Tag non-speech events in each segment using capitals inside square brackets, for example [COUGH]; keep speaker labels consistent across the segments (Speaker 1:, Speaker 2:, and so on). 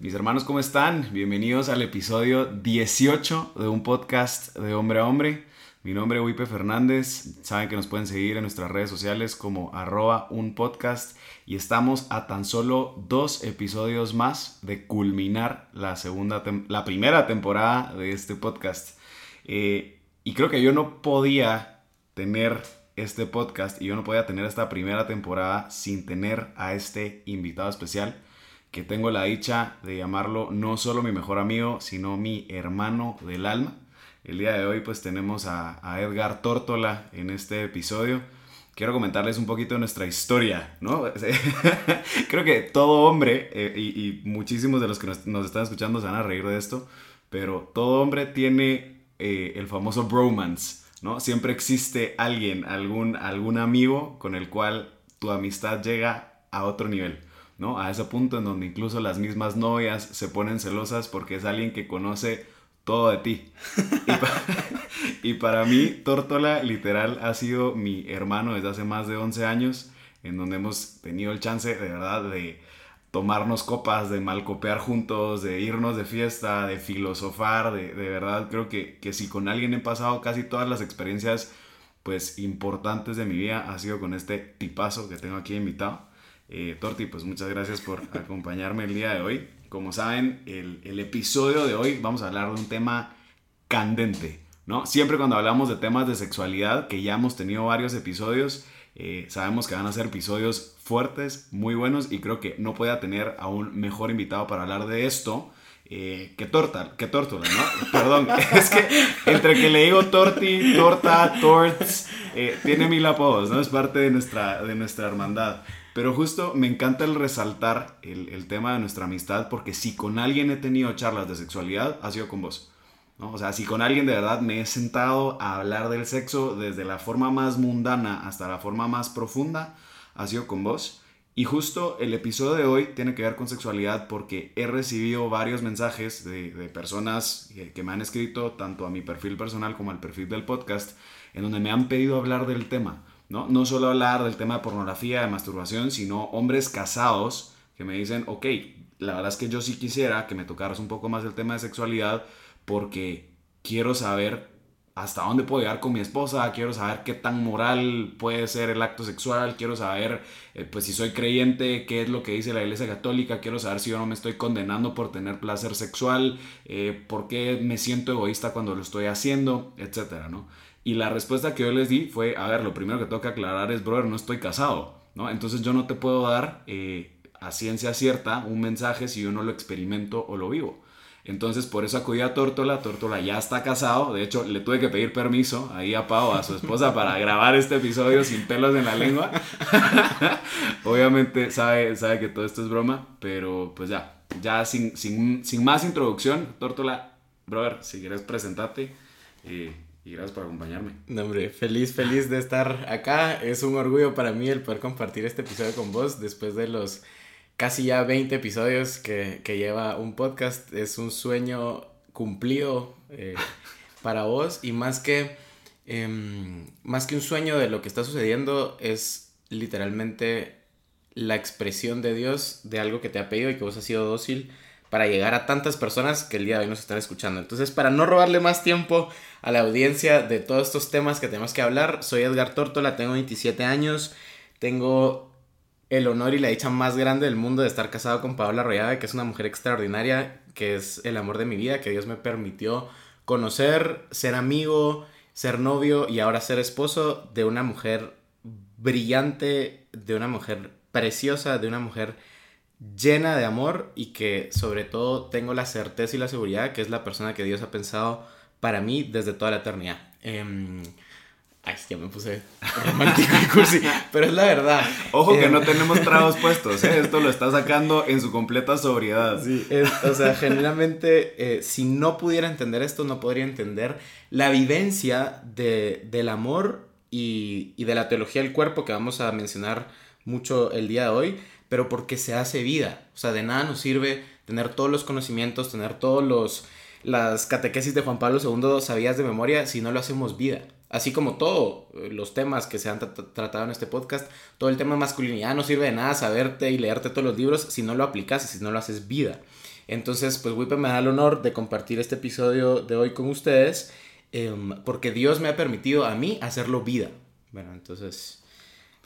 Speaker 1: Mis hermanos, ¿cómo están? Bienvenidos al episodio 18 de un podcast de hombre a hombre. Mi nombre es Wipe Fernández. Saben que nos pueden seguir en nuestras redes sociales como arroba un podcast. Y estamos a tan solo dos episodios más de culminar la, segunda la primera temporada de este podcast. Eh, y creo que yo no podía tener este podcast y yo no podía tener esta primera temporada sin tener a este invitado especial que tengo la dicha de llamarlo no solo mi mejor amigo, sino mi hermano del alma. El día de hoy pues tenemos a, Edgar Tórtola en este episodio. Quiero comentarles un poquito de nuestra historia, ¿no? [LAUGHS] Creo que todo hombre, eh, y, muchísimos de los que nos, están escuchando se van a reír de esto, pero todo hombre tiene eh, el famoso bromance, ¿no? Siempre existe alguien, algún, algún amigo con el cual tu amistad llega a otro nivel. ¿No? A ese punto en donde incluso las mismas novias se ponen celosas porque es alguien que conoce todo de ti. y, [LAUGHS] para mí, Tórtola literal ha sido mi hermano desde hace más de 11 años, en donde hemos tenido el chance de verdad de tomarnos copas, de malcopear juntos, de irnos de fiesta, de filosofar, de, de verdad creo que, que si con alguien he pasado casi todas las experiencias pues importantes de mi vida ha sido con este tipazo que tengo aquí invitado. Eh, Torti, pues muchas gracias por acompañarme el día de hoy. Como saben, el, episodio de hoy vamos a hablar de un tema candente, ¿no? Siempre cuando hablamos de temas de sexualidad, que ya hemos tenido varios episodios, eh, sabemos que van a ser episodios fuertes, muy buenos, y creo que no pueda tener a un mejor invitado para hablar de esto. Eh, que torta, que tórtola, ¿no? [LAUGHS] Perdón, es que entre que le digo torti, torta, torts, tiene mil apodos, ¿no? Es parte de nuestra, de nuestra hermandad. Pero justo me encanta el resaltar el, tema de nuestra amistad porque si con alguien he tenido charlas de sexualidad, ha sido con vos. ¿no? O sea, si con alguien de verdad me he sentado a hablar del sexo desde la forma más mundana hasta la forma más profunda, ha sido con vos. Y justo el episodio de hoy tiene que ver con sexualidad porque he recibido varios mensajes de, de personas que me han escrito tanto a mi perfil personal como al perfil del podcast en donde me han pedido hablar del tema. ¿No? No solo hablar del tema de pornografía, de masturbación, sino hombres casados que me dicen, ok, la verdad es que yo sí quisiera que me tocaras un poco más el tema de sexualidad porque quiero saber hasta dónde puedo llegar con mi esposa, quiero saber qué tan moral puede ser el acto sexual, quiero saber eh, pues si soy creyente, qué es lo que dice la iglesia católica, quiero saber si yo no me estoy condenando por tener placer sexual, eh, por qué me siento egoísta cuando lo estoy haciendo, etcétera, ¿no? Y la respuesta que yo les di fue, a ver, lo primero que tengo que aclarar es, brother, no estoy casado, ¿no? Entonces yo no te puedo dar eh, a ciencia cierta un mensaje si yo no lo experimento o lo vivo. Entonces por eso acudí a Tórtola, Tórtola ya está casado, de hecho le tuve que pedir permiso ahí a Pau, a su esposa, [LAUGHS] para grabar este episodio sin pelos en la lengua. [LAUGHS] Obviamente sabe, sabe que todo esto es broma, pero pues ya, ya sin, sin, sin más introducción, Tórtola, brother, si quieres presentarte. Eh, y gracias por acompañarme.
Speaker 2: No, hombre, feliz, feliz de estar acá. Es un orgullo para mí el poder compartir este episodio con vos después de los casi ya 20 episodios que, lleva un podcast. Es un sueño cumplido eh, [LAUGHS] para vos y más que, em, más que un sueño de lo que está sucediendo es literalmente la expresión de Dios de algo que te ha pedido y que vos has sido dócil para llegar a tantas personas que el día de hoy nos están escuchando. Entonces, para no robarle más tiempo a la audiencia de todos estos temas que tenemos que hablar, soy Edgar Tórtola, tengo 27 años, tengo el honor y la dicha más grande del mundo de estar casado con Paola Arroyada, que es una mujer extraordinaria, que es el amor de mi vida, que Dios me permitió conocer, ser amigo, ser novio y ahora ser esposo de una mujer brillante, de una mujer preciosa, de una mujer llena de amor y que sobre todo tengo la certeza y la seguridad que es la persona que Dios ha pensado para mí desde toda la eternidad. Em, ay, ya me puse romántico y cursi, [LAUGHS] pero es la verdad.
Speaker 1: Ojo que
Speaker 2: Em,
Speaker 1: no tenemos [LAUGHS] tragos puestos, ¿eh? esto lo está sacando en su completa sobriedad.
Speaker 2: Sí, es- o sea, genuinamente, eh, si no pudiera entender esto, no podría entender la vivencia de, del amor y, y de la teología del cuerpo que vamos a mencionar mucho el día de hoy, pero porque se hace vida. O sea, de nada nos sirve tener todos los conocimientos, tener todos los las catequesis de Juan Pablo II sabías de memoria si no lo hacemos vida. Así como todos los temas que se han tra- tratado en este podcast, todo el tema de masculinidad no sirve de nada saberte y leerte todos los libros si no lo aplicas y si no lo haces vida. Entonces, pues Wipe me da el honor de compartir este episodio de hoy con ustedes, em, porque Dios me ha permitido a mí hacerlo vida. Bueno, entonces,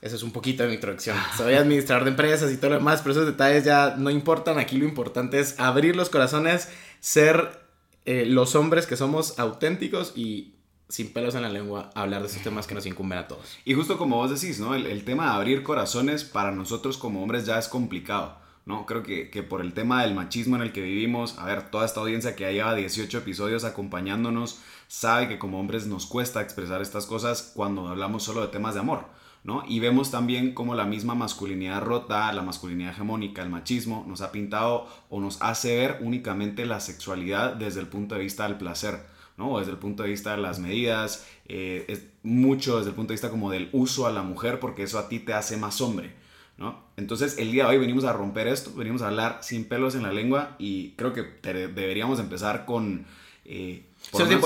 Speaker 2: eso es un poquito de mi introducción. Soy administrador de empresas y todo lo demás, pero esos detalles ya no importan. Aquí lo importante es abrir los corazones, ser eh, los hombres que somos auténticos y sin pelos en la lengua hablar de esos temas que nos incumben a todos.
Speaker 1: Y justo como vos decís, ¿no? El, el tema de abrir corazones para nosotros como hombres ya es complicado, ¿no? Creo que, que por el tema del machismo en el que vivimos, a ver, toda esta audiencia que ya lleva 18 episodios acompañándonos sabe que como hombres nos cuesta expresar estas cosas cuando hablamos solo de temas de amor, ¿no? Y vemos también cómo la misma masculinidad rota, la masculinidad hegemónica, el machismo, nos ha pintado o nos hace ver únicamente la sexualidad desde el punto de vista del placer, ¿no? O desde el punto de vista de las medidas, eh, es mucho desde el punto de vista como del uso a la mujer, porque eso a ti te hace más hombre, ¿no? Entonces, el día de hoy venimos a romper esto, venimos a hablar sin pelos en la lengua y creo que deberíamos empezar con... eh,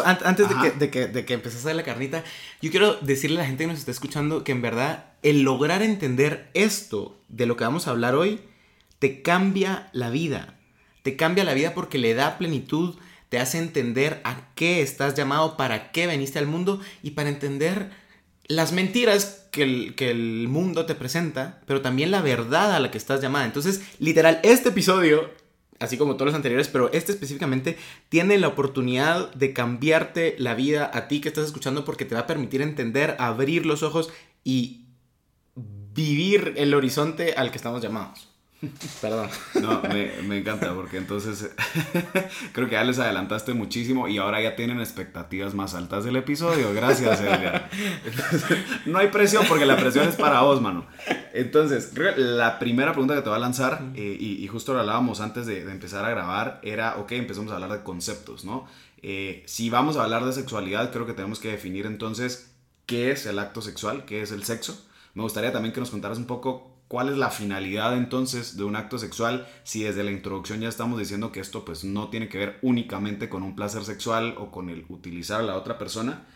Speaker 2: antes de que, de, que, de que empeces a la carnita, yo quiero decirle a la gente que nos está escuchando que en verdad el lograr entender esto de lo que vamos a hablar hoy te cambia la vida. Te cambia la vida porque le da plenitud, te hace entender a qué estás llamado, para qué veniste al mundo y para entender las mentiras que el, que el mundo te presenta, pero también la verdad a la que estás llamada. Entonces, literal, este episodio así como todos los anteriores, pero este específicamente tiene la oportunidad de cambiarte la vida a ti que estás escuchando porque te va a permitir entender, abrir los ojos y vivir el horizonte al que estamos llamados. Perdón.
Speaker 1: No, me, me encanta porque entonces [LAUGHS] creo que ya les adelantaste muchísimo y ahora ya tienen expectativas más altas del episodio. Gracias. Entonces, no hay presión porque la presión es para vos, mano. Entonces, la primera pregunta que te voy a lanzar, eh, y, y justo lo hablábamos antes de, de empezar a grabar, era, ok, empezamos a hablar de conceptos, ¿no? Eh, si vamos a hablar de sexualidad, creo que tenemos que definir entonces qué es el acto sexual, qué es el sexo. Me gustaría también que nos contaras un poco cuál es la finalidad entonces de un acto sexual si desde la introducción ya estamos diciendo que esto pues no tiene que ver únicamente con un placer sexual o con el utilizar a la otra persona.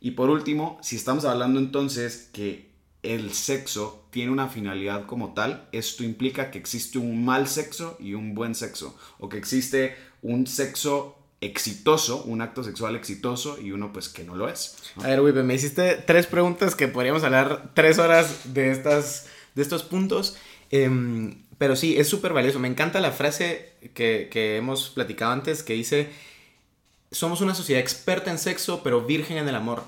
Speaker 1: Y por último, si estamos hablando entonces que el sexo tiene una finalidad como tal, esto implica que existe un mal sexo y un buen sexo, o que existe un sexo exitoso, un acto sexual exitoso y uno pues que no lo es.
Speaker 2: A ver, Wipe, me hiciste tres preguntas que podríamos hablar tres horas de, estas, de estos puntos. Em, pero sí, es súper valioso. Me encanta la frase que, que hemos platicado antes que dice, somos una sociedad experta en sexo, pero virgen en el amor.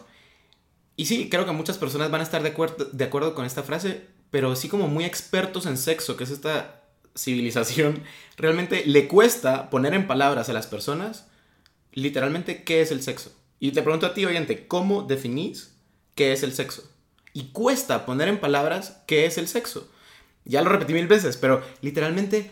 Speaker 2: Y sí, creo que muchas personas van a estar de acuerdo, de acuerdo con esta frase, pero así como muy expertos en sexo, que es esta civilización, [LAUGHS] realmente le cuesta poner en palabras a las personas literalmente qué es el sexo. Y te pregunto a ti, oyente, ¿cómo definís qué es el sexo? Y cuesta poner en palabras qué es el sexo. Ya lo repetí mil veces, pero literalmente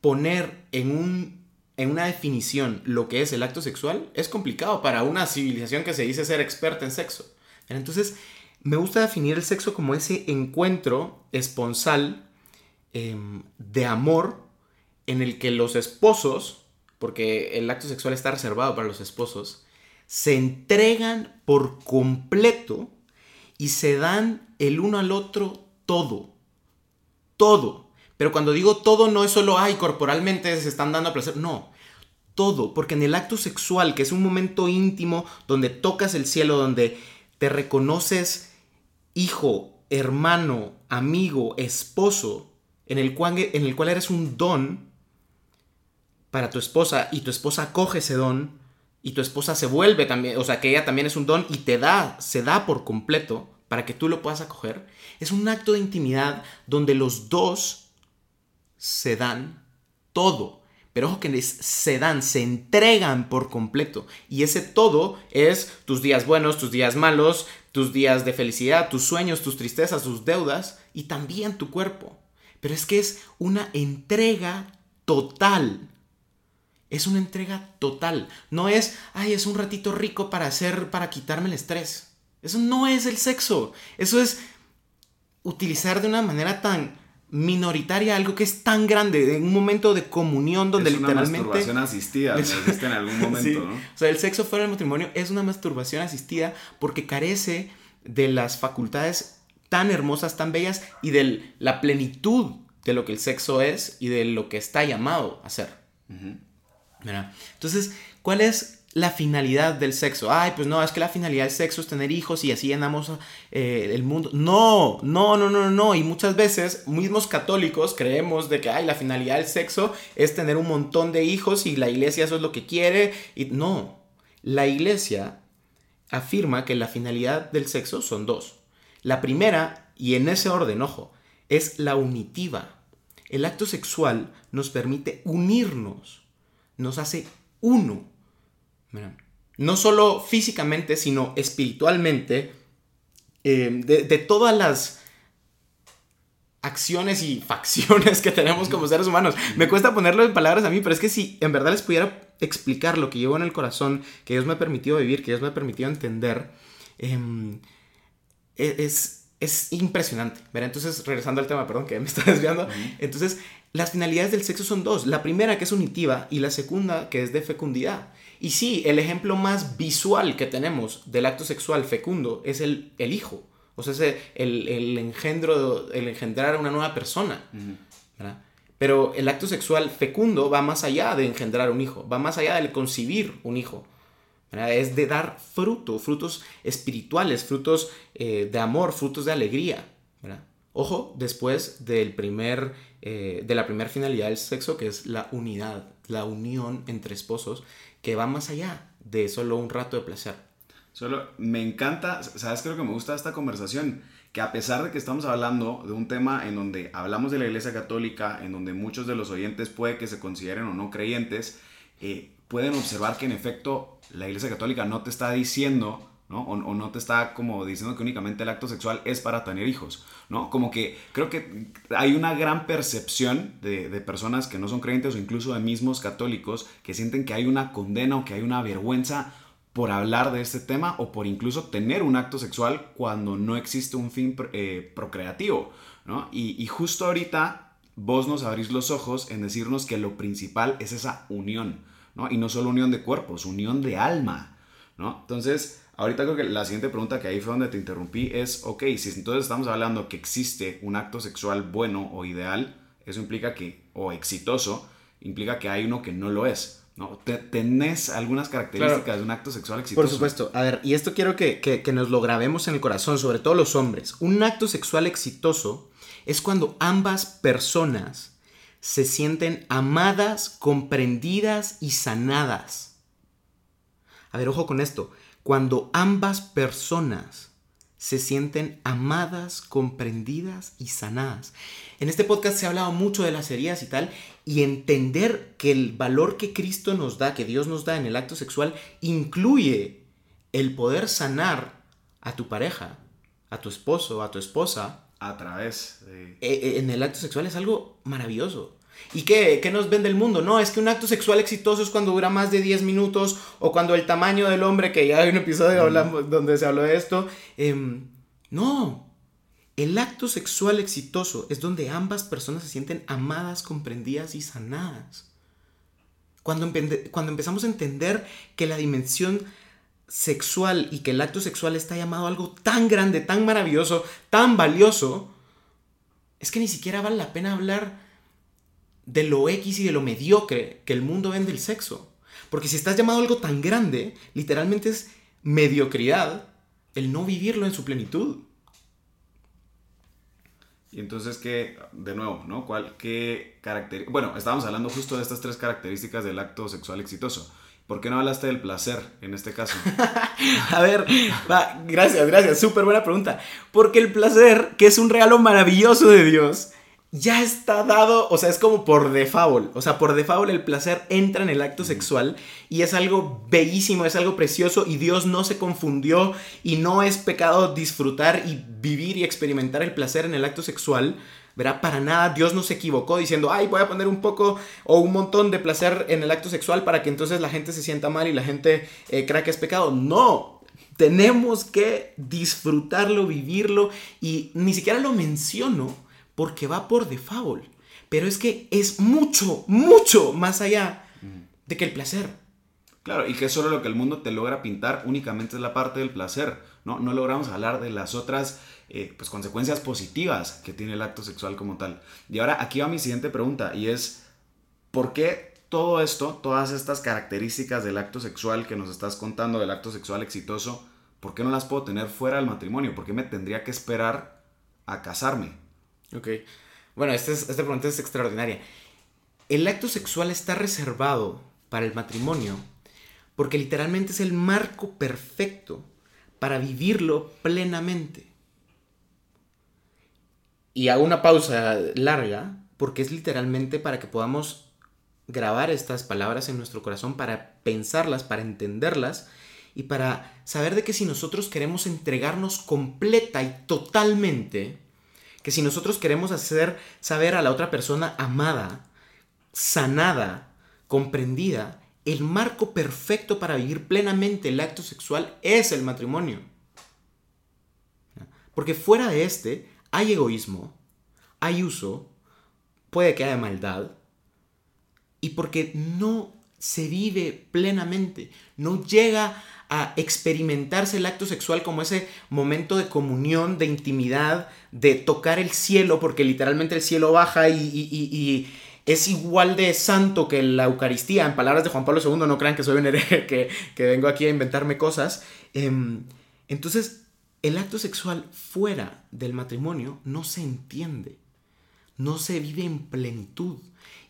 Speaker 2: poner en, un, en una definición lo que es el acto sexual es complicado para una civilización que se dice ser experta en sexo. Entonces, me gusta definir el sexo como ese encuentro esponsal em, de amor en el que los esposos, porque el acto sexual está reservado para los esposos, se entregan por completo y se dan el uno al otro todo. Todo. Pero cuando digo todo no es solo, ay, corporalmente se están dando a placer. No. Todo. Porque en el acto sexual, que es un momento íntimo donde tocas el cielo, donde te reconoces hijo, hermano, amigo, esposo, en el cual, en el cual eres un don para tu esposa y tu esposa coge ese don, y tu esposa se vuelve también, o sea, que ella también es un don y te da, se da por completo para que tú lo puedas acoger, es un acto de intimidad donde los dos se dan todo. Pero ojo que se dan, se entregan por completo. Y ese todo es tus días buenos, tus días malos, tus días de felicidad, tus sueños, tus tristezas, tus deudas y también tu cuerpo. Pero es que es una entrega total. Es una entrega total. No es, ay, es un ratito rico para hacer, para quitarme el estrés. Eso no es el sexo. Eso es utilizar de una manera tan minoritaria algo que es tan grande, en un momento de comunión donde
Speaker 1: es
Speaker 2: literalmente...
Speaker 1: Una masturbación asistida, en algún momento, ¿no?
Speaker 2: O sea, el sexo fuera del matrimonio es una masturbación asistida porque carece de las facultades tan hermosas, tan bellas y de la plenitud de lo que el sexo es y de lo que está llamado a ser. Entonces, ¿cuál es la finalidad del sexo? Ay, pues no, es que la finalidad del sexo es tener hijos y así llenamos eh, el mundo. No, no, no, no, no. Y muchas veces, mismos católicos creemos de que, ay, la finalidad del sexo es tener un montón de hijos y la iglesia eso es lo que quiere. No, la iglesia afirma que la finalidad del sexo son dos. La primera, y en ese orden, ojo, es la unitiva. El acto sexual nos permite unirnos nos hace uno. No solo físicamente, sino espiritualmente, eh, de, todas las acciones y [LAUGHS] facciones que tenemos como seres humanos. Me cuesta ponerlo en palabras a mí, pero es que si en verdad les pudiera explicar lo que llevo en el corazón, que Dios me ha permitido vivir, que Dios me ha permitido entender, em, e, es, es impresionante. Entonces, regresando al tema, perdón, que me [LAUGHS] está desviando. Entonces, las finalidades del sexo son dos. La primera que es unitiva y la segunda que es de fecundidad. Y sí, el ejemplo más visual que tenemos del acto sexual fecundo es el, el hijo. O sea, es el, el, engendro, el engendrar a una nueva persona. Pero el acto sexual fecundo va más allá de engendrar un hijo, va más allá de concibir un hijo. Es de dar fruto, frutos espirituales, frutos eh, de amor, frutos de alegría. Ojo, después del primer eh, de la primera finalidad del sexo, que es la unidad, la unión entre esposos, que va más allá de solo un rato de placer.
Speaker 1: Solo me encanta, ¿sabes? Creo que me gusta esta conversación, que a pesar de que estamos hablando de un tema en donde hablamos de la Iglesia Católica, en donde muchos de los oyentes puede que se consideren o no creyentes, eh, pueden observar que en efecto la Iglesia Católica no te está diciendo o, no te está como diciendo que únicamente el acto sexual es para tener hijos, ¿no? Como que creo que hay una gran percepción de, personas que no son creyentes o incluso de mismos católicos que sienten que hay una condena o que hay una vergüenza por hablar de este tema o por incluso tener un acto sexual cuando no existe un fin eh, procreativo, ¿no? Y, y justo ahorita vos nos abrís los ojos en decirnos que lo principal es esa unión, ¿no? Y no solo unión de cuerpos, unión de alma, ¿no? Entonces, Ahorita creo que la siguiente pregunta que ahí fue donde te interrumpí es, ok, si entonces estamos hablando que existe un acto sexual bueno o ideal, eso implica que, o exitoso, implica que hay uno que no lo es. ¿no? ¿Tenés algunas características de un acto sexual exitoso?
Speaker 2: Por supuesto. A ver, y esto quiero que, que nos lo grabemos en el corazón, sobre todo los hombres. Un acto sexual exitoso es cuando ambas personas se sienten amadas, comprendidas y sanadas. A ver, ojo con esto cuando ambas personas se sienten amadas, comprendidas y sanadas. En este podcast se ha hablado mucho de las heridas y tal, y entender que el valor que Cristo nos da, que Dios nos da en el acto sexual, incluye el poder sanar a tu pareja, a tu esposo, a tu esposa.
Speaker 1: A través de...
Speaker 2: E, e, en el acto sexual es algo maravilloso. ¿Y qué, qué nos vende el mundo? No, es que un acto sexual exitoso es cuando dura más de 10 minutos o cuando el tamaño del hombre, que ya hay un episodio hablamos, donde se habló de esto. Em, no, el acto sexual exitoso es donde ambas personas se sienten amadas, comprendidas y sanadas. Cuando, cuando empezamos a entender que la dimensión sexual y que el acto sexual está llamado algo tan grande, tan maravilloso, tan valioso, es que ni siquiera vale la pena hablar de lo X y de lo mediocre que el mundo vende el sexo. Porque si estás llamado algo tan grande, literalmente es mediocridad el no vivirlo en su plenitud.
Speaker 1: Y entonces, ¿qué, de nuevo, ¿no? ¿Cuál, qué características? Bueno, estábamos hablando justo de estas tres características del acto sexual exitoso. ¿Por qué no hablaste del placer en este caso? [LAUGHS]
Speaker 2: a ver, va, gracias, gracias, súper buena pregunta. Porque el placer, que es un regalo maravilloso de Dios, ya está dado, o sea, es como por default. O sea, por default el placer entra en el acto sexual y es algo bellísimo, es algo precioso y Dios no se confundió y no es pecado disfrutar y vivir y experimentar el placer en el acto sexual. Verá, para nada Dios no se equivocó diciendo, ay, voy a poner un poco o un montón de placer en el acto sexual para que entonces la gente se sienta mal y la gente eh, crea que es pecado. No, tenemos que disfrutarlo, vivirlo y ni siquiera lo menciono porque va por default. Pero es que es mucho, mucho más allá de que el placer.
Speaker 1: Claro, y que solo lo que el mundo te logra pintar únicamente es la parte del placer, ¿no? No logramos hablar de las otras eh, pues, consecuencias positivas que tiene el acto sexual como tal. Y ahora aquí va mi siguiente pregunta y es, ¿por qué todo esto, todas estas características del acto sexual que nos estás contando, del acto sexual exitoso, ¿por qué no las puedo tener fuera del matrimonio? ¿Por qué me tendría que esperar a casarme?
Speaker 2: Ok. Bueno, esta, esta pregunta es extraordinaria. El acto sexual está reservado para el matrimonio porque literalmente es el marco perfecto para vivirlo plenamente. Y hago una pausa larga porque es literalmente para que podamos grabar estas palabras en nuestro corazón, para pensarlas, para entenderlas y para saber de que si nosotros queremos entregarnos completa y totalmente que si nosotros queremos hacer saber a la otra persona amada, sanada, comprendida, el marco perfecto para vivir plenamente el acto sexual es el matrimonio. Porque fuera de este hay egoísmo, hay uso, puede que haya maldad, y porque no se vive plenamente, no llega a experimentarse el acto sexual como ese momento de comunión, de intimidad, de tocar el cielo, porque literalmente el cielo baja y, es igual de santo que la Eucaristía. En palabras de Juan Pablo II, no crean que soy un hereje, [LAUGHS] que, vengo aquí a inventarme cosas. Em, entonces, el acto sexual fuera del matrimonio no se entiende, no se vive en plenitud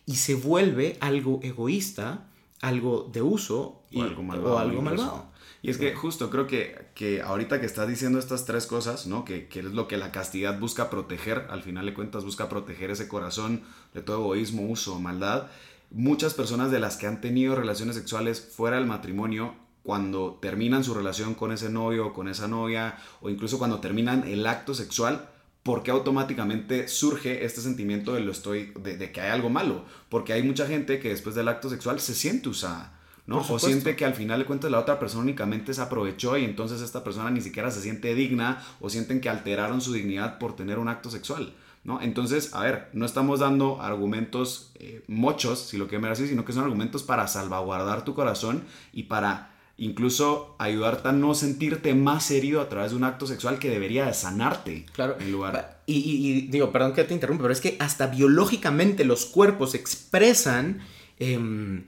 Speaker 2: y se vuelve algo egoísta, algo de uso
Speaker 1: o algo malvado.
Speaker 2: O algo malvado.
Speaker 1: Y es que justo creo que, que ahorita que estás diciendo estas tres cosas, ¿no? Que, que, es lo que la castidad busca proteger, al final de cuentas busca proteger ese corazón de todo egoísmo, uso, maldad. Muchas personas de las que han tenido relaciones sexuales fuera del matrimonio, cuando terminan su relación con ese novio o con esa novia, o incluso cuando terminan el acto sexual, ¿por qué automáticamente surge este sentimiento de, lo estoy, de, de que hay algo malo? Porque hay mucha gente que después del acto sexual se siente usada ¿no? O siente que al final de cuentas la otra persona únicamente se aprovechó y entonces esta persona ni siquiera se siente digna o sienten que alteraron su dignidad por tener un acto sexual, ¿no? Entonces, a ver, no estamos dando argumentos eh, mochos, si lo que me decir, sino que son argumentos para salvaguardar tu corazón y para incluso ayudarte a no sentirte más herido a través de un acto sexual que debería de sanarte.
Speaker 2: Claro. En lugar. Y, y, digo, perdón que te interrumpa, pero es que hasta biológicamente los cuerpos expresan. Em,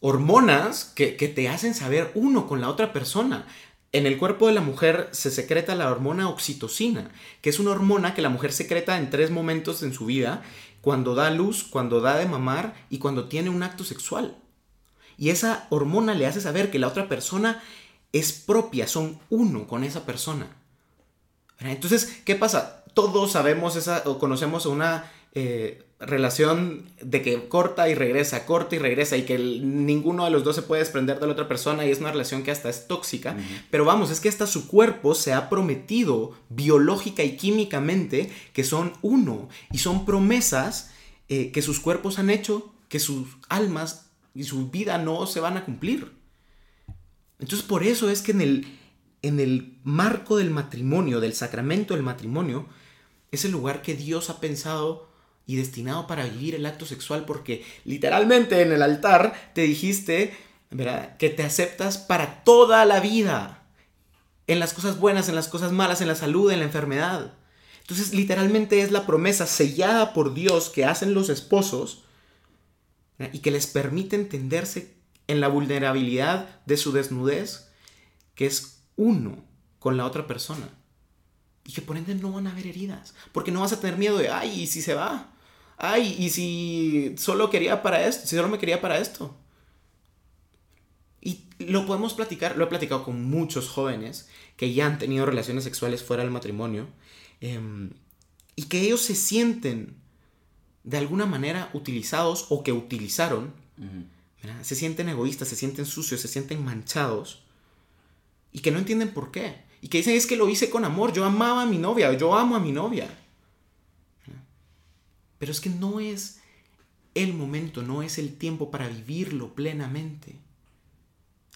Speaker 2: hormonas que, te hacen saber uno con la otra persona. En el cuerpo de la mujer se secreta la hormona oxitocina, que es una hormona que la mujer secreta en tres momentos en su vida, cuando da luz, cuando da de mamar y cuando tiene un acto sexual. Y esa hormona le hace saber que la otra persona es propia, son uno con esa persona. Entonces, ¿qué pasa? Todos sabemos esa, o conocemos una eh, relación de que corta y regresa, corta y regresa y que ninguno de los dos se puede desprender de la otra persona y es una relación que hasta es tóxica. Pero vamos, es que hasta su cuerpo se ha prometido biológica y químicamente que son uno y son promesas eh, que sus cuerpos han hecho que sus almas y su vida no se van a cumplir. Entonces por eso es que en el, en el marco del matrimonio, del sacramento del matrimonio, es el lugar que Dios ha pensado y destinado para vivir el acto sexual porque literalmente en el altar te dijiste. Que te aceptas para toda la vida. En las cosas buenas, en las cosas malas, en la salud, en la enfermedad. Entonces literalmente es la promesa sellada por Dios que hacen los esposos y que les permite entenderse en la vulnerabilidad de su desnudez, que es uno con la otra persona. Y que por ende no van a haber heridas, porque no vas a tener miedo de, ay, ¿y si se va? ay, y si solo quería para esto, si solo me quería para esto. Y lo podemos platicar, lo he platicado con muchos jóvenes que ya han tenido relaciones sexuales fuera del matrimonio em, y que ellos se sienten de alguna manera utilizados o que utilizaron, se sienten egoístas, se sienten sucios, se sienten manchados y que no entienden por qué. Y que dicen es que lo hice con amor, yo amaba a mi novia, yo amo a mi novia. Pero es que no es el momento, no es el tiempo para vivirlo plenamente.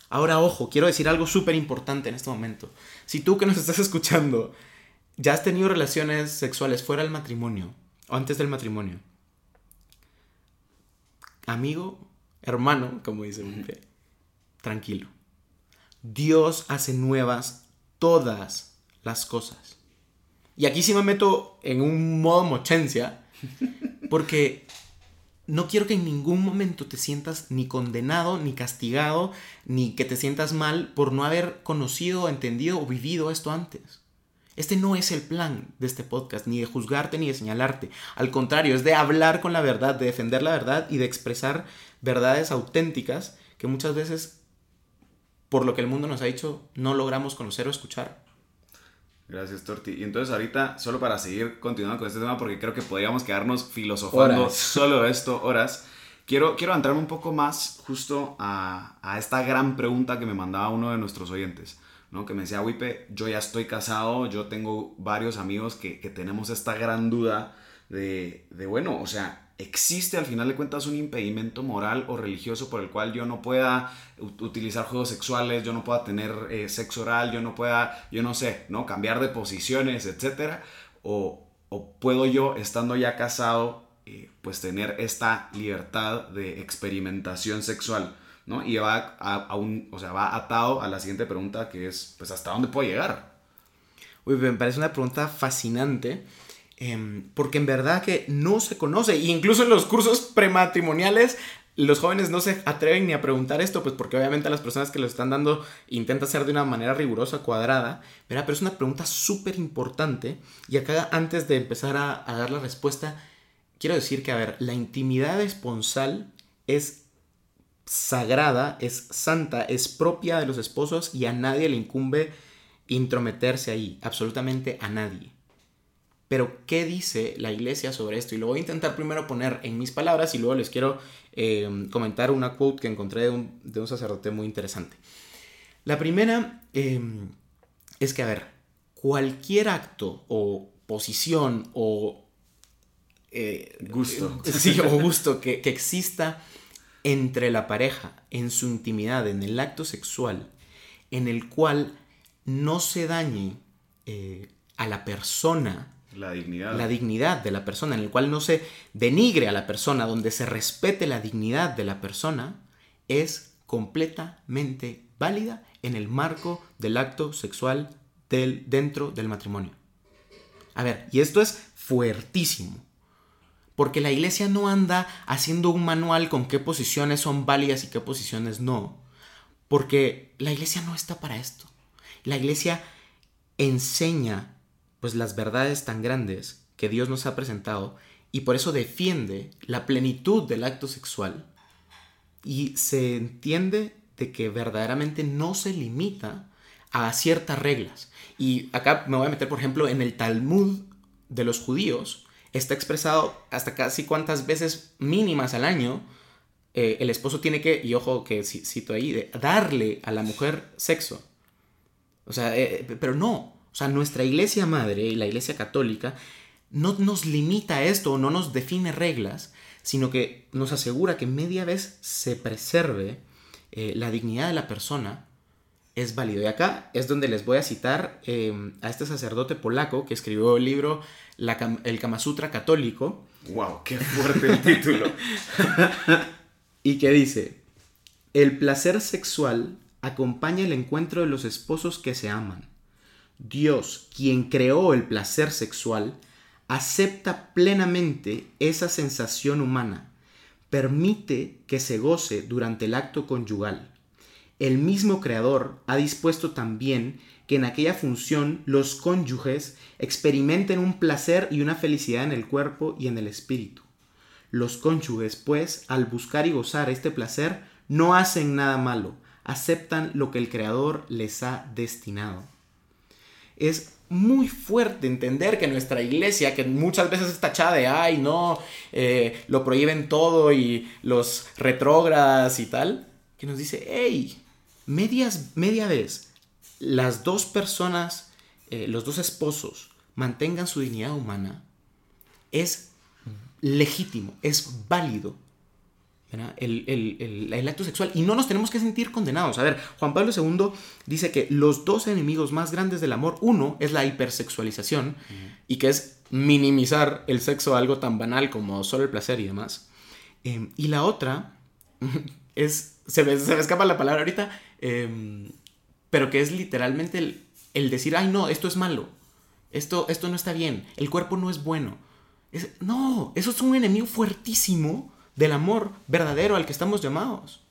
Speaker 2: Ahora, ojo, quiero decir algo súper importante en este momento. Si tú que nos estás escuchando ya has tenido relaciones sexuales fuera del matrimonio o antes del matrimonio, amigo, hermano, como dice tranquilo. Dios hace nuevas todas las cosas. Y aquí sí me meto en un modo mochencia, porque no quiero que en ningún momento te sientas ni condenado, ni castigado, ni que te sientas mal por no haber conocido, entendido o vivido esto antes. Este no es el plan de este podcast, ni de juzgarte ni de señalarte. Al contrario, es de hablar con la verdad, de defender la verdad y de expresar verdades auténticas que muchas veces, por lo que el mundo nos ha dicho, no logramos conocer o escuchar.
Speaker 1: Gracias, Torti. Y entonces ahorita, solo para seguir continuando con este tema, porque creo que podríamos quedarnos filosofando [LAUGHS] solo esto horas, quiero, quiero entrarme un poco más justo a, a, esta gran pregunta que me mandaba uno de nuestros oyentes, ¿no? Que me decía, Wipe, yo ya estoy casado, yo tengo varios amigos que, que tenemos esta gran duda de, de, bueno, o sea, existe al final de cuentas un impedimento moral o religioso por el cual yo no pueda utilizar juegos sexuales, yo no pueda tener eh, sexo oral, yo no pueda, yo no sé, ¿no? Cambiar de posiciones, etcétera. O, puedo yo, estando ya casado, eh, pues tener esta libertad de experimentación sexual, ¿no? Y va, a, un, o sea, va atado a la siguiente pregunta que es, pues, ¿hasta dónde puedo llegar?
Speaker 2: Uy, me parece una pregunta fascinante Em, porque en verdad que no se conoce. E incluso en los cursos prematrimoniales, los jóvenes no se atreven ni a preguntar esto, pues porque obviamente las personas que lo están dando intentan hacer de una manera rigurosa, cuadrada, pero es una pregunta súper importante. Y acá, antes de empezar a, a, dar la respuesta, quiero decir que, a ver, la intimidad esponsal es sagrada, es santa, es propia de los esposos y a nadie le incumbe intrometerse ahí, absolutamente a nadie. Pero, ¿qué dice la iglesia sobre esto? Y lo voy a intentar primero poner en mis palabras y luego les quiero eh, comentar una quote que encontré de un, sacerdote muy interesante. La primera em, es que, a ver, cualquier acto o posición o...
Speaker 1: Eh, gusto. [LAUGHS]
Speaker 2: sí, o gusto que, exista entre la pareja en su intimidad, en el acto sexual, en el cual no se dañe eh, a la persona
Speaker 1: la dignidad.
Speaker 2: La dignidad de la persona, en el cual no se denigre a la persona, donde se respete la dignidad de la persona, es completamente válida en el marco del acto sexual del, dentro del matrimonio. A ver, y esto es fuertísimo. Porque la iglesia no anda haciendo un manual con qué posiciones son válidas y qué posiciones no. Porque la iglesia no está para esto. La iglesia enseña pues las verdades tan grandes que Dios nos ha presentado y por eso defiende la plenitud del acto sexual y se entiende de que verdaderamente no se limita a ciertas reglas. Y acá me voy a meter, por ejemplo, en el Talmud de los judíos, está expresado hasta casi cuántas veces mínimas al año eh, el esposo tiene que, y ojo que cito ahí, darle a la mujer sexo. O sea, eh, pero no, o sea, nuestra iglesia madre y la iglesia católica no nos limita a esto, no nos define reglas, sino que nos asegura que media vez se preserve eh, la dignidad de la persona, es válido. Y acá es donde les voy a citar em, a este sacerdote polaco que escribió el libro El Kama Sutra Católico.
Speaker 1: ¡Wow! ¡Qué fuerte el título! [LAUGHS]
Speaker 2: y que dice: El placer sexual acompaña el encuentro de los esposos que se aman Dios, quien creó el placer sexual, acepta plenamente esa sensación humana, permite que se goce durante el acto conyugal. El mismo Creador ha dispuesto también que en aquella función los cónyuges experimenten un placer y una felicidad en el cuerpo y en el espíritu. Los cónyuges, pues, al buscar y gozar este placer, no hacen nada malo, aceptan lo que el Creador les ha destinado. Es muy fuerte entender que nuestra iglesia, que muchas veces es tachada de, ay, no, eh, lo prohíben todo y los retrógradas y tal, que nos dice, hey, medias, media vez, las dos personas, eh, los dos esposos, mantengan su dignidad humana, es legítimo, es válido el, acto sexual y no nos tenemos que sentir condenados. A ver, Juan Pablo II dice que los dos enemigos más grandes del amor, uno es la hipersexualización y que es minimizar el sexo a algo tan banal como solo el placer y demás. Em, y la otra [LAUGHS] es, se me, se me, escapa la palabra ahorita, em, pero que es literalmente el, decir, ay no, esto es malo, esto, esto no está bien, el cuerpo no es bueno. no, eso es un enemigo fuertísimo del amor verdadero al que estamos llamados.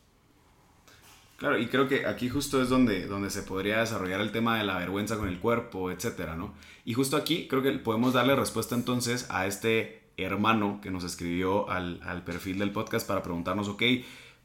Speaker 1: Claro, y creo que aquí justo es donde, donde se podría desarrollar el tema de la vergüenza con el cuerpo, etcétera, ¿no? Y justo aquí creo que podemos darle respuesta entonces a este hermano que nos escribió al, perfil del podcast para preguntarnos, ok,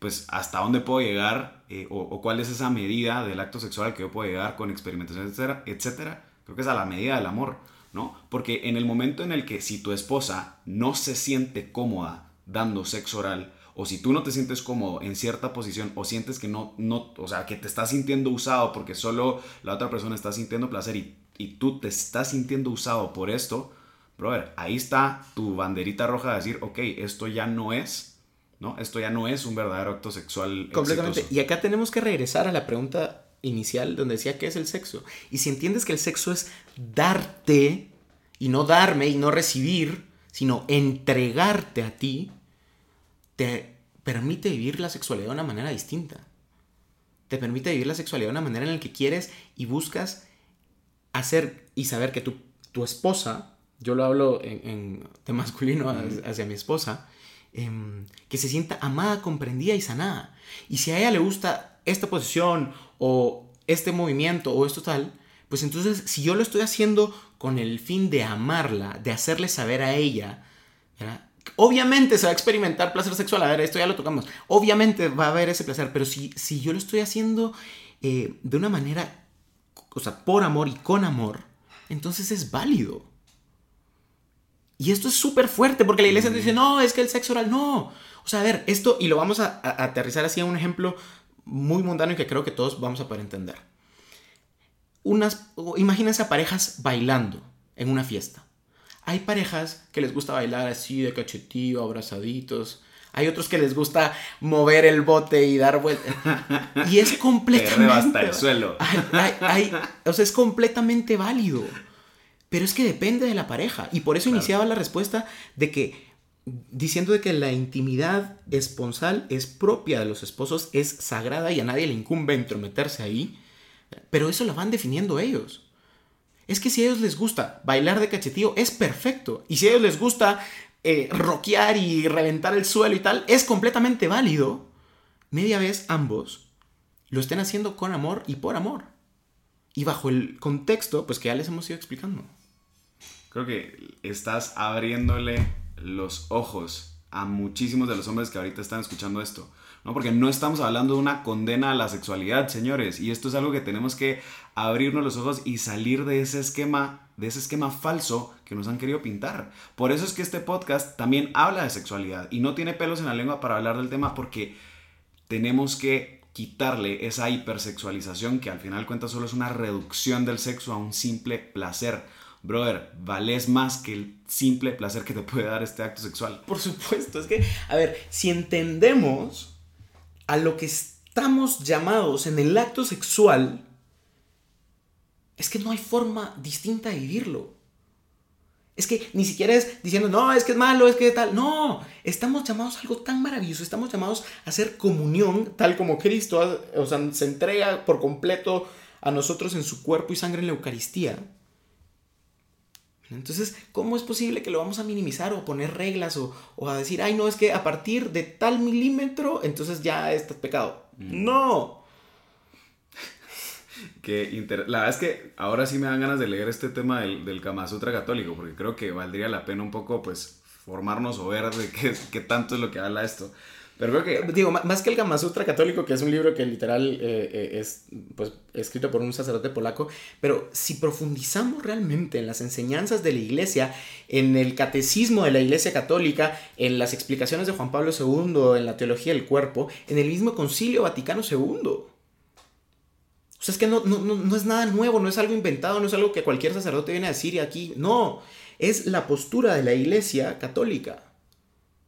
Speaker 1: pues hasta dónde puedo llegar eh, o, cuál es esa medida del acto sexual que yo puedo llegar con experimentación, etcétera, etcétera. Creo que es a la medida del amor, ¿no? Porque en el momento en el que si tu esposa no se siente cómoda dando sexo oral, o si tú no te sientes cómodo en cierta posición o sientes que no, no, o sea, que te estás sintiendo usado porque solo la otra persona está sintiendo placer y, y tú te estás sintiendo usado por esto, brother, ahí está tu banderita roja de decir, ok, esto ya no es, ¿no? Esto ya no es un verdadero acto sexual.
Speaker 2: Completamente. Y acá tenemos que regresar a la pregunta inicial donde decía qué es el sexo. Y si entiendes que el sexo es darte y no darme y no recibir, sino entregarte a ti, te permite vivir la sexualidad de una manera distinta. Te permite vivir la sexualidad de una manera en la que quieres y buscas hacer y saber que tu, tu esposa, yo lo hablo en, de masculino hacia, mi esposa, em, que se sienta amada, comprendida y sanada. Y si a ella le gusta esta posición o este movimiento o esto tal, pues entonces si yo lo estoy haciendo con el fin de amarla, de hacerle saber a ella, obviamente se va a experimentar placer sexual, a ver, esto ya lo tocamos, obviamente va a haber ese placer, pero si, si yo lo estoy haciendo eh, de una manera, o sea, por amor y con amor, entonces es válido. Y esto es súper fuerte porque la iglesia dice, no, es que el sexo oral, no. O sea, a ver, esto, y lo vamos a, a aterrizar así a un ejemplo muy mundano y que creo que todos vamos a poder entender unas, imagínense a parejas bailando en una fiesta. Hay parejas que les gusta bailar así de cachetío, abrazaditos. Hay otros que les gusta mover el bote y dar vueltas. Y es [LAUGHS] completamente.
Speaker 1: hasta el suelo.
Speaker 2: o sea, es completamente válido. Pero es que depende de la pareja. Y por eso iniciaba la respuesta de que, diciendo de que la intimidad esponsal es propia de los esposos, es sagrada y a nadie le incumbe entrometerse ahí. Pero eso lo van definiendo ellos. Es que si a ellos les gusta bailar de cachetío, es perfecto. Y si a ellos les gusta eh, rockear y reventar el suelo y tal, es completamente válido. Media vez ambos lo estén haciendo con amor y por amor. Y bajo el contexto, pues que ya les hemos ido explicando.
Speaker 1: Creo que estás abriéndole los ojos a muchísimos de los hombres que ahorita están escuchando esto. ¿no? Porque no estamos hablando de una condena a la sexualidad, señores, y esto es algo que tenemos que abrirnos los ojos y salir de ese esquema, de ese esquema falso que nos han querido pintar. Por eso es que este podcast también habla de sexualidad y no tiene pelos en la lengua para hablar del tema porque tenemos que quitarle esa hipersexualización que al final cuenta solo es una reducción del sexo a un simple placer. Brother, vales más que el simple placer que te puede dar este acto sexual.
Speaker 2: Por supuesto, es que, a ver, si entendemos a lo que estamos llamados en el acto sexual, es que no hay forma distinta de vivirlo. Es que ni siquiera es diciendo, no, es que es malo, es que tal. No, estamos llamados a algo tan maravilloso. Estamos llamados a hacer comunión, tal como Cristo o sea, se entrega por completo a nosotros en su cuerpo y sangre en la Eucaristía. Entonces, ¿cómo es posible que lo vamos a minimizar o poner reglas o, a decir, ay, no, es que a partir de tal milímetro, entonces ya está pecado? Mm. No. [LAUGHS]
Speaker 1: Que La verdad es que ahora sí me dan ganas de leer este tema del, del Kama Sutra católico, porque creo que valdría la pena un poco, pues, formarnos o ver de qué, qué tanto es lo que habla esto. Pero creo que...
Speaker 2: Digo, más que el Gama Sutra católico, que es un libro que literal eh, eh, es pues, escrito por un sacerdote polaco, pero si profundizamos realmente en las enseñanzas de la iglesia, en el catecismo de la iglesia católica, en las explicaciones de Juan Pablo II, en la teología del cuerpo, en el mismo concilio Vaticano II. O sea, es que no, no, no es nada nuevo, no es algo inventado, no es algo que cualquier sacerdote viene a decir aquí. No, es la postura de la iglesia católica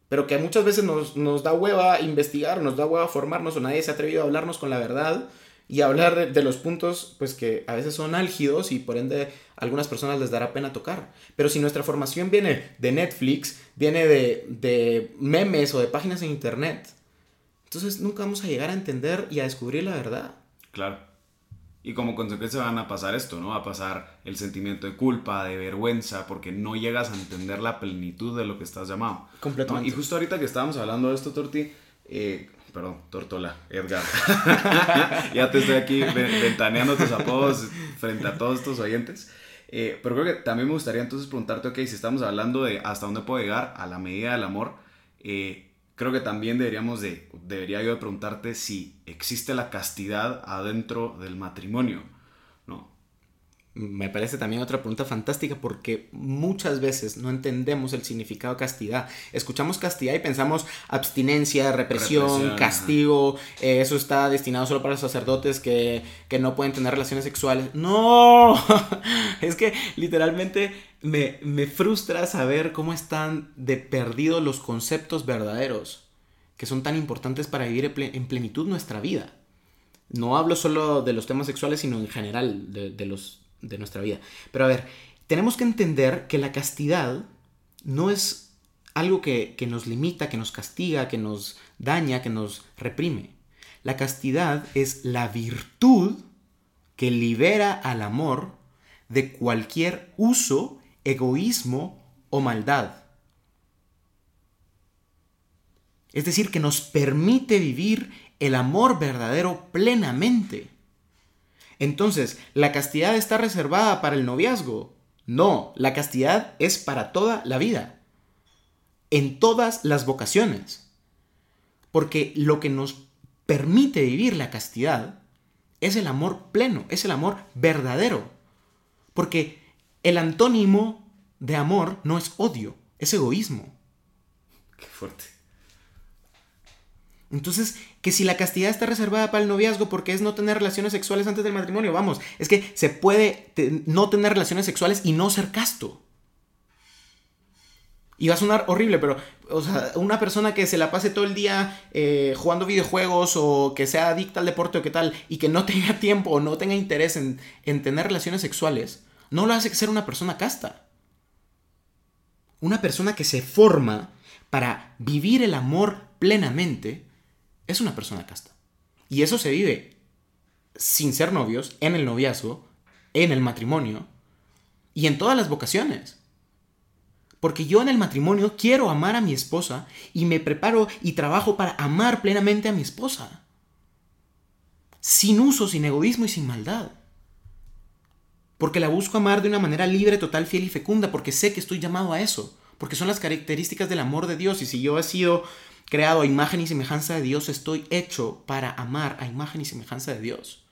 Speaker 2: pero que muchas veces nos, da hueva investigar, nos da hueva formarnos o nadie se ha atrevido a hablarnos con la verdad y hablar de, los puntos pues que a veces son álgidos y por ende a algunas personas les dará pena tocar. Pero si nuestra formación viene de Netflix, viene de, de memes o de páginas en internet, entonces nunca vamos a llegar a entender y a descubrir la verdad.
Speaker 1: Claro. Y como consecuencia van a pasar esto, ¿no? Va a pasar el sentimiento de culpa, de vergüenza, porque no llegas a entender la plenitud de lo que estás llamado.
Speaker 2: Completamente.
Speaker 1: Y justo ahorita que estábamos hablando de esto, Torti, eh, perdón, Tortola, Edgar. [LAUGHS] ya te estoy aquí ventaneando tus apodos frente a todos tus oyentes. Eh, pero creo que también me gustaría entonces preguntarte, ok, si estamos hablando de hasta dónde puedo llegar a la medida del amor, eh, creo que también deberíamos de, debería yo de preguntarte si existe la castidad adentro del matrimonio.
Speaker 2: Me parece también otra pregunta fantástica porque muchas veces no entendemos el significado de castidad. Escuchamos castidad y pensamos abstinencia, represión, castigo, eh, eso está destinado solo para los sacerdotes que, que no pueden tener relaciones sexuales. No, [LAUGHS] es que literalmente me, frustra saber cómo están de perdidos los conceptos verdaderos que son tan importantes para vivir en plenitud nuestra vida. No hablo solo de los temas sexuales, sino en general de, los, de nuestra vida. Pero a ver, tenemos que entender que la castidad no es algo que, que nos limita, que nos castiga, que nos daña, que nos reprime. La castidad es la virtud que libera al amor de cualquier uso egoísmo o maldad. Es decir, que nos permite vivir el amor verdadero plenamente. Entonces, ¿la castidad está reservada para el noviazgo? No, la castidad es para toda la vida, en todas las vocaciones. Porque lo que nos permite vivir la castidad es el amor pleno, es el amor verdadero. Porque el antónimo de amor no es odio, es egoísmo.
Speaker 1: Qué fuerte.
Speaker 2: Entonces, que si la castidad está reservada para el noviazgo porque es no tener relaciones sexuales antes del matrimonio, vamos, es que se puede no tener relaciones sexuales y no ser casto. Y va a sonar horrible, pero, o sea, una persona que se la pase todo el día eh, jugando videojuegos o que sea adicta al deporte o qué tal, y que no [LAUGHS] tenga tiempo o no tenga interés en, en tener relaciones sexuales, no lo hace ser una persona casta. Una persona que se forma para vivir el amor plenamente es una persona casta. Y eso se vive sin ser novios, en el noviazgo, en el matrimonio y en todas las vocaciones. Porque yo en el matrimonio quiero amar a mi esposa y me preparo y trabajo para amar plenamente a mi esposa. Sin uso, sin egoísmo y sin maldad porque la busco amar de una manera libre, total, fiel y fecunda, porque sé que estoy llamado a eso, porque son las características del amor de Dios, y si yo he sido creado a imagen y semejanza de Dios, estoy hecho para amar a imagen y semejanza de Dios.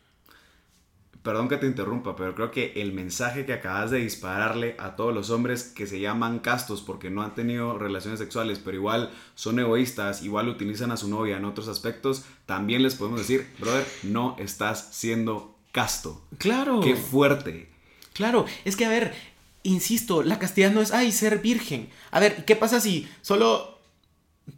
Speaker 1: Perdón que te interrumpa, pero creo que el mensaje que acabas de dispararle a todos los hombres que se llaman castos porque no han tenido relaciones sexuales, pero igual son egoístas, igual utilizan a su novia en otros aspectos, también les podemos decir, brother, no estás siendo casto.
Speaker 2: Claro.
Speaker 1: Qué fuerte.
Speaker 2: Claro, es que a ver, insisto, la castidad no es, ay, ser virgen. A ver, ¿qué pasa si solo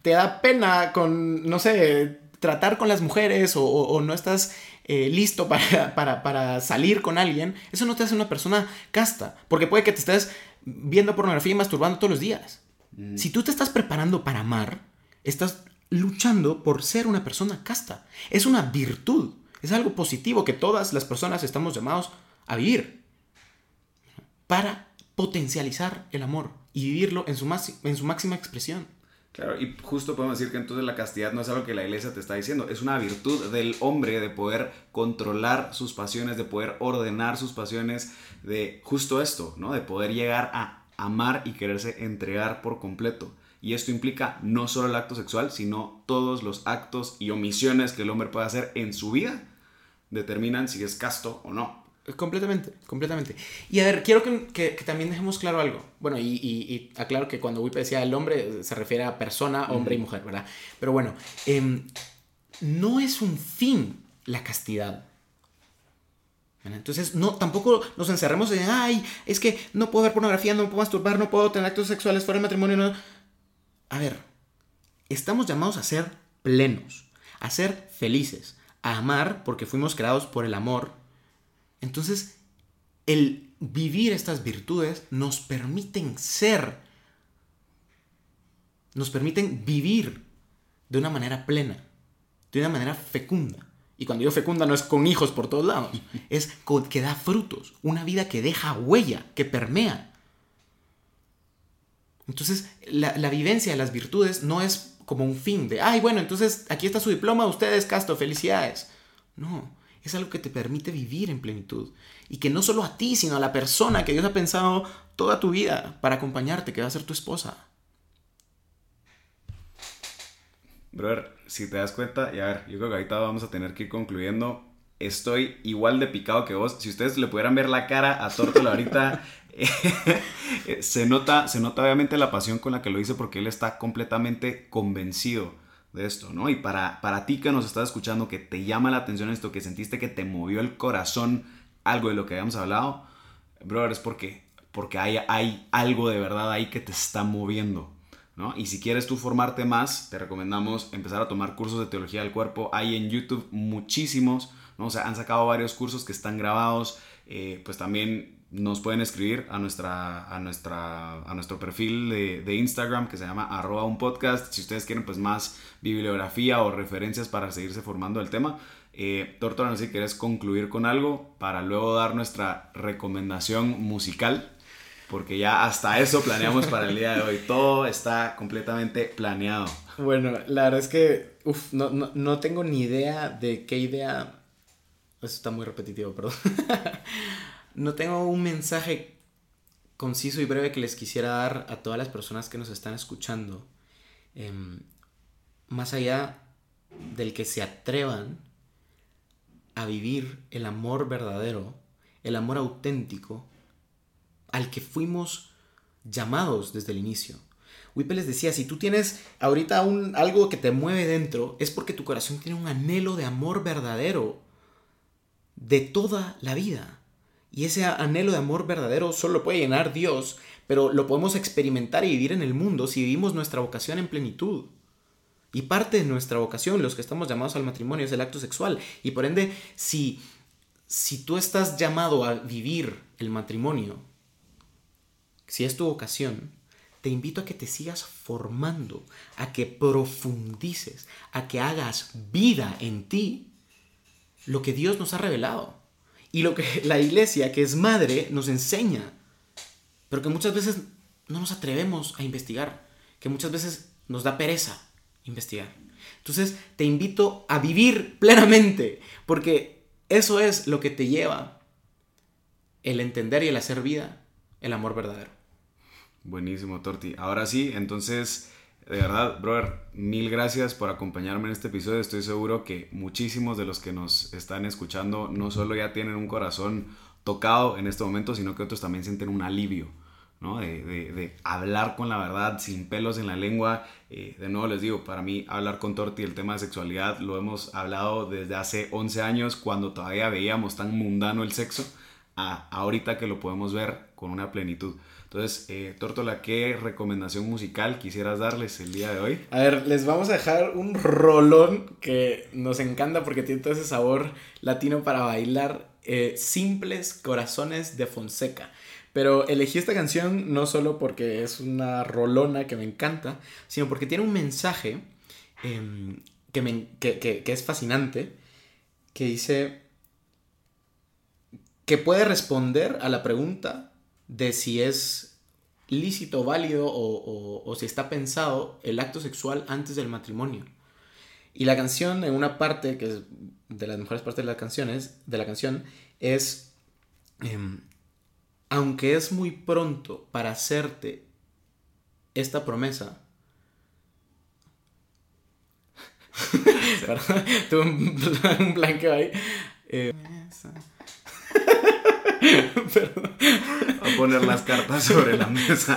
Speaker 2: te da pena con, no sé, tratar con las mujeres o, no estás eh, listo [LAUGHS] para, para, salir con alguien? Eso no te hace una persona casta, porque puede que te estés viendo pornografía y masturbando todos los días. Mm. Si tú te estás preparando para amar, estás luchando por ser una persona casta. Es una virtud, es algo positivo que todas las personas estamos llamados a vivir para potencializar el amor y vivirlo en su, en su máxima expresión.
Speaker 1: Claro, y justo podemos decir que entonces la castidad no es algo que la iglesia te está diciendo, es una virtud del hombre de poder controlar sus pasiones, de poder ordenar sus pasiones, de justo esto, ¿no? De poder llegar a amar y quererse entregar por completo. Y esto implica no solo el acto sexual, sino todos los actos y omisiones que el hombre puede hacer en su vida determinan si es casto o no.
Speaker 2: Completamente, completamente. Y a ver, quiero que, también dejemos claro algo. Bueno, y, aclaro que cuando Wipe decía el hombre, se refiere a persona, hombre y mujer, ¿verdad? Pero bueno, em, no es un fin la castidad. Entonces, no, tampoco nos encerremos en, ay, es que no puedo ver pornografía, no puedo masturbar, no puedo tener actos sexuales fuera del matrimonio. No. A ver, estamos llamados a ser plenos, a ser felices, a amar porque fuimos creados por el amor. Entonces, el vivir estas virtudes nos permiten ser, nos permiten vivir de una manera plena, de una manera fecunda. Y cuando digo fecunda no es con hijos por todos lados, [LAUGHS] es que da frutos, una vida que deja huella, que permea. Entonces, la, la, vivencia de las virtudes no es como un fin de, ay, bueno, entonces aquí está su diploma, ustedes, Casto, felicidades. No, es algo que te permite vivir en plenitud. Y que no solo a ti, sino a la persona que Dios ha pensado toda tu vida para acompañarte, que va a ser tu esposa.
Speaker 1: Brother, si te das cuenta, y a ver, yo creo que ahorita vamos a tener que ir concluyendo. Estoy igual de picado que vos. Si ustedes le pudieran ver la cara a Tortola ahorita, [LAUGHS] se, nota, se nota obviamente la pasión con la que lo dice porque él está completamente convencido de esto, ¿no? Y para, para ti que nos estás escuchando, que te llama la atención esto, que sentiste que te movió el corazón algo de lo que habíamos hablado, brother, es porque, porque hay, hay algo de verdad ahí que te está moviendo. Y si quieres tú formarte más, te recomendamos empezar a tomar cursos de teología del cuerpo. Hay en YouTube muchísimos, ¿no? O sea, han sacado varios cursos que están grabados. Eh, pues también nos pueden escribir a, nuestra, a, nuestra, a nuestro perfil de, Instagram que se llama arroba un podcast. Si ustedes quieren pues más bibliografía o referencias para seguirse formando el tema. Eh, Tortora, no sé si quieres concluir con algo para luego dar nuestra recomendación musical porque ya hasta eso planeamos para el día de hoy. Todo está completamente planeado.
Speaker 2: Bueno, la verdad es que uf, no, no, tengo ni idea de qué idea... Eso está muy repetitivo, perdón. [LAUGHS] no tengo un mensaje conciso y breve que les quisiera dar a todas las personas que nos están escuchando. Em, más allá del que se atrevan a vivir el amor verdadero, el amor auténtico, al que fuimos llamados desde el inicio. Wipe les decía, si tú tienes ahorita un, algo que te mueve dentro, es porque tu corazón tiene un anhelo de amor verdadero de toda la vida. Y ese anhelo de amor verdadero solo lo puede llenar Dios, pero lo podemos experimentar y vivir en el mundo si vivimos nuestra vocación en plenitud. Y parte de nuestra vocación, los que estamos llamados al matrimonio, es el acto sexual. Y por ende, si, si tú estás llamado a vivir el matrimonio si es tu vocación, te invito a que te sigas formando, a que profundices, a que hagas vida en ti lo que Dios nos ha revelado y lo que [LAUGHS] la iglesia, que es madre, nos enseña, pero que muchas veces no nos atrevemos a investigar, que muchas veces nos da pereza investigar. Entonces te invito a vivir [LAUGHS] plenamente, porque eso es lo que te lleva el entender y el hacer vida, el amor verdadero.
Speaker 1: Buenísimo, Torti. Ahora sí, entonces, de verdad, brother, mil gracias por acompañarme en este episodio. Estoy seguro que muchísimos de los que nos están escuchando no solo ya tienen un corazón tocado en este momento, sino que otros también sienten un alivio. ¿no? De, de, hablar con la verdad sin pelos en la lengua. Eh, de nuevo les digo, para mí hablar con Torti el tema de sexualidad lo hemos hablado desde hace 11 años cuando todavía veíamos tan mundano el sexo a ahorita que lo podemos ver con una plenitud. Entonces, eh, Tórtola, ¿qué recomendación musical quisieras darles el día de hoy?
Speaker 2: A ver, les vamos a dejar un rolón que nos encanta porque tiene todo ese sabor latino para bailar. Eh, Simples Corazones de Fonseca. Pero elegí esta canción no solo porque es una rolona que me encanta, sino porque tiene un mensaje em, que, me, que es fascinante, que dice que puede responder a la pregunta de si es lícito, válido o, o, o si está pensado el acto sexual antes del matrimonio. Y la canción, en una parte, que es de las mejores partes de, las canciones, de la canción, es, em, aunque es muy pronto para hacerte esta promesa, [LAUGHS] [LAUGHS] tuve [LAUGHS] un, blanqueo ahí. Eh, [LAUGHS]
Speaker 1: A poner las cartas sobre la mesa.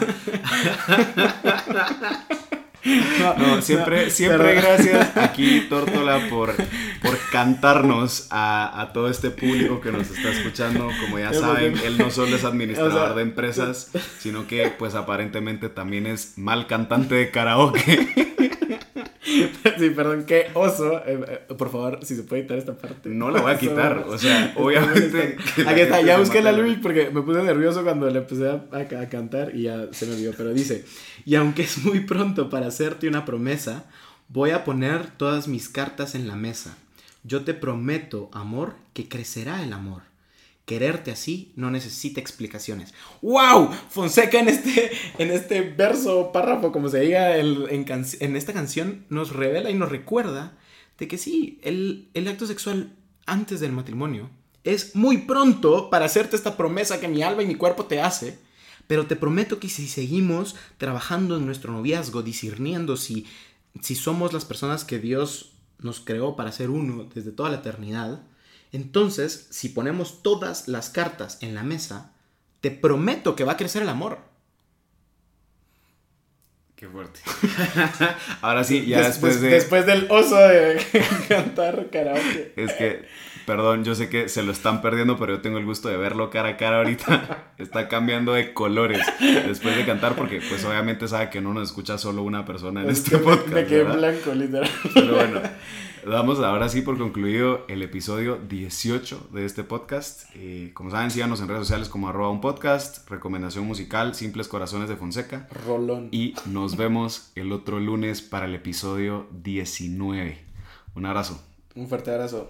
Speaker 1: No, siempre, siempre gracias aquí, Tórtola, por, por cantarnos a, a todo este público que nos está escuchando. Como ya saben, él no solo es administrador de empresas, [LAUGHS] sino que pues aparentemente también es mal cantante de karaoke. [LAUGHS] [LAUGHS]
Speaker 2: Sí, perdón, qué oso. Eh, eh, por favor, si se puede quitar esta parte.
Speaker 1: No la voy a quitar, o sea, obviamente.
Speaker 2: Aquí está, ya busqué la lyric porque me puse nervioso cuando le empecé a, a- a cantar y ya se me olvidó. Pero dice: Y aunque es muy pronto para hacerte una promesa, voy a poner todas mis cartas en la mesa. Yo te prometo, amor, que crecerá el amor. Quererte así no necesita explicaciones. ¡Wow! Fonseca en este, en este verso, párrafo, como se diga en, en esta canción, nos revela y nos recuerda de que sí, el, el acto sexual antes del matrimonio es muy pronto para hacerte esta promesa que mi alma y mi cuerpo te hace. Pero te prometo que si seguimos trabajando en nuestro noviazgo, discerniendo si, si somos las personas que Dios nos creó para ser uno desde toda la eternidad, entonces, si ponemos todas las cartas en la mesa, te prometo que va a crecer el amor.
Speaker 1: Qué fuerte. [LAUGHS] Ahora sí, ya
Speaker 2: Des-
Speaker 1: después
Speaker 2: des-
Speaker 1: de.
Speaker 2: después del oso de [LAUGHS] cantar karaoke.
Speaker 1: Es que, perdón, yo sé que se lo están perdiendo, pero yo tengo el gusto de verlo cara a cara ahorita. [LAUGHS] Está cambiando de colores después de cantar, porque pues obviamente sabe que no nos escucha solo una persona en
Speaker 2: Es
Speaker 1: este podcast.
Speaker 2: me quedé
Speaker 1: ¿verdad?
Speaker 2: blanco, literal.
Speaker 1: Pero bueno, damos ahora sí por concluido el episodio 18 de este podcast. Eh, como saben, síganos en redes sociales como arroba un podcast, recomendación musical, Simples Corazones de Fonseca.
Speaker 2: Rolón.
Speaker 1: Y nos vemos el otro lunes para el episodio 19. Un abrazo.
Speaker 2: Un fuerte abrazo.